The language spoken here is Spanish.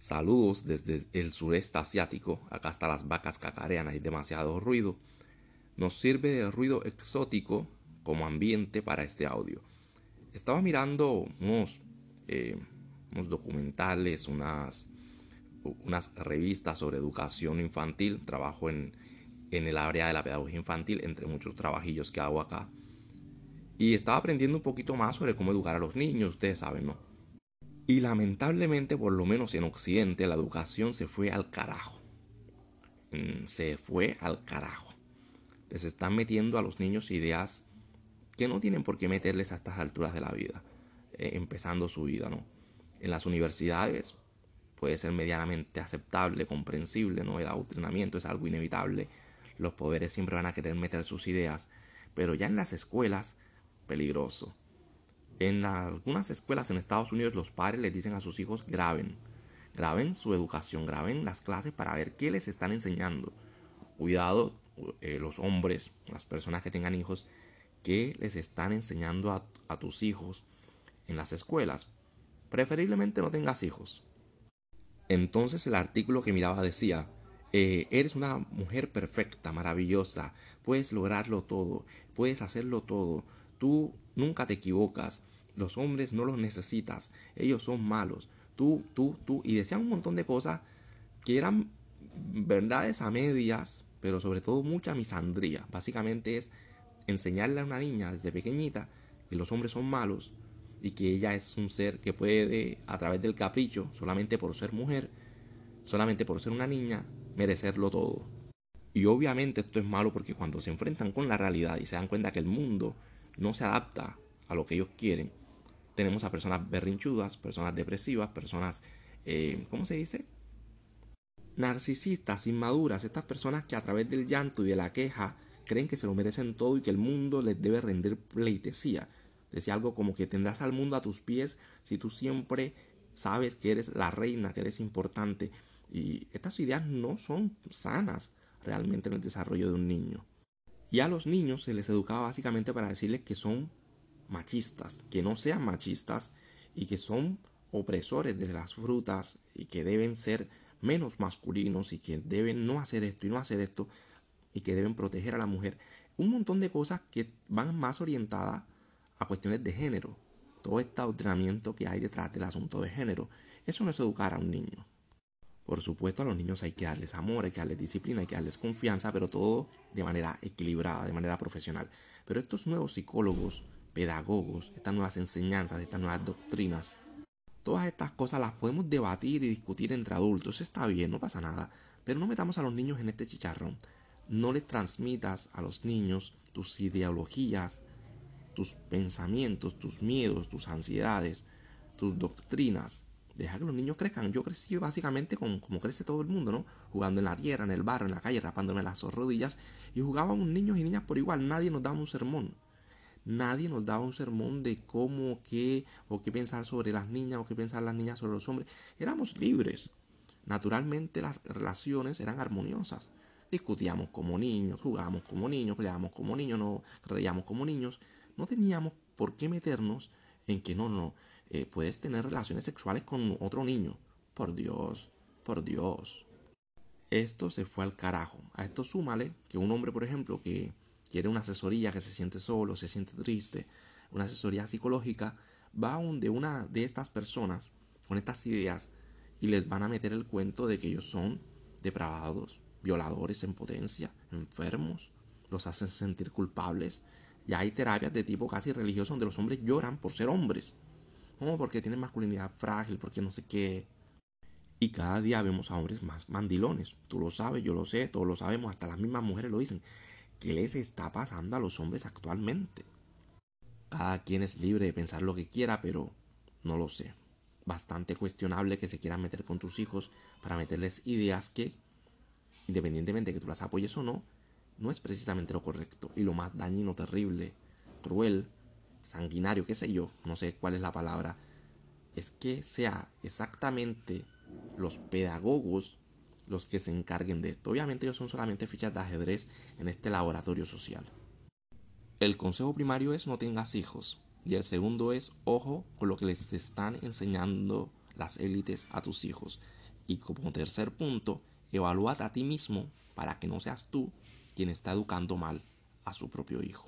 Saludos desde el sureste asiático. Acá hasta las vacas cacarean, hay demasiado ruido. Nos sirve de ruido exótico como ambiente para este audio. Estaba mirando unos, eh, unos documentales, unas, unas revistas sobre educación infantil. Trabajo en, en el área de la pedagogía infantil, entre muchos trabajillos que hago acá. Y estaba aprendiendo un poquito más sobre cómo educar a los niños, ustedes saben, ¿no? Y lamentablemente, por lo menos en Occidente, la educación se fue al carajo. Mm, se fue al carajo. Les están metiendo a los niños ideas que no tienen por qué meterles a estas alturas de la vida, eh, empezando su vida, ¿no? En las universidades puede ser medianamente aceptable, comprensible, ¿no? El adoctrinamiento es algo inevitable. Los poderes siempre van a querer meter sus ideas, pero ya en las escuelas, peligroso. En algunas escuelas en Estados Unidos los padres les dicen a sus hijos graben, graben su educación, graben las clases para ver qué les están enseñando. Cuidado eh, los hombres, las personas que tengan hijos, qué les están enseñando a, tus hijos en las escuelas. Preferiblemente no tengas hijos. Entonces el artículo que miraba decía, eh, eres una mujer perfecta, maravillosa, puedes lograrlo todo, puedes hacerlo todo, tú nunca te equivocas, los hombres no los necesitas, ellos son malos, tú, tú, tú, y decían un montón de cosas que eran verdades a medias, pero sobre todo mucha misandría. Básicamente es enseñarle a una niña desde pequeñita que los hombres son malos y que ella es un ser que puede, a través del capricho, solamente por ser mujer, solamente por ser una niña, merecerlo todo. Y obviamente esto es malo porque cuando se enfrentan con la realidad y se dan cuenta que el mundo no se adapta a lo que ellos quieren, tenemos a personas berrinchudas, personas depresivas, personas, eh, ¿cómo se dice? Narcisistas, inmaduras, estas personas que a través del llanto y de la queja creen que se lo merecen todo y que el mundo les debe rendir pleitesía. Decía algo como que tendrás al mundo a tus pies si tú siempre sabes que eres la reina, que eres importante. Y estas ideas no son sanas realmente en el desarrollo de un niño. Y a los niños se les educaba básicamente para decirles que son machistas, que no sean machistas y que son opresores de las frutas y que deben ser menos masculinos y que deben no hacer esto y no hacer esto y que deben proteger a la mujer. Un montón de cosas que van más orientadas a cuestiones de género. Todo este adoctrinamiento que hay detrás del asunto de género. Eso no es educar a un niño. Por supuesto, a los niños hay que darles amor, hay que darles disciplina, hay que darles confianza, pero todo de manera equilibrada, de manera profesional. Pero estos nuevos psicólogos, pedagogos, estas nuevas enseñanzas, estas nuevas doctrinas, todas estas cosas las podemos debatir y discutir entre adultos. Está bien, no pasa nada. Pero no metamos a los niños en este chicharrón no le transmitas a los niños tus ideologías, tus pensamientos, tus miedos, tus ansiedades, tus doctrinas. Deja que los niños crezcan. Yo crecí básicamente como, como crece todo el mundo, ¿no? Jugando en la tierra, en el barro, en la calle, rapándome las rodillas. Y jugábamos niños y niñas por igual. Nadie nos daba un sermón. Nadie nos daba un sermón de cómo, qué, o qué pensar sobre las niñas, o qué pensar las niñas sobre los hombres. Éramos libres. Naturalmente las relaciones eran armoniosas discutíamos como niños, jugábamos como niños, peleábamos como niños, no reíamos como niños. No teníamos por qué meternos en que no, no, eh, puedes tener relaciones sexuales con otro niño. Por Dios, por Dios. Esto se fue al carajo. A esto súmale que un hombre, por ejemplo, que quiere una asesoría, que se siente solo, se siente triste, una asesoría psicológica, va a de una de estas personas con estas ideas y les van a meter el cuento de que ellos son depravados, violadores en potencia, enfermos, los hacen sentir culpables. Ya hay terapias de tipo casi religioso donde los hombres lloran por ser hombres. Como porque tienen masculinidad frágil, porque no sé qué. Y cada día vemos a hombres más mandilones. Tú lo sabes, yo lo sé, todos lo sabemos, hasta las mismas mujeres lo dicen. ¿Qué les está pasando a los hombres actualmente? Cada quien es libre de pensar lo que quiera, pero no lo sé. Bastante cuestionable que se quieran meter con tus hijos para meterles ideas que independientemente de que tú las apoyes o no, no es precisamente lo correcto. Y lo más dañino, terrible, cruel, sanguinario, qué sé yo, no sé cuál es la palabra, es que sea exactamente los pedagogos los que se encarguen de esto. Obviamente ellos son solamente fichas de ajedrez en este laboratorio social. El consejo primario es no tengas hijos. Y el segundo es ojo con lo que les están enseñando las élites a tus hijos. Y como tercer punto, evalúate a ti mismo para que no seas tú quien está educando mal a su propio hijo.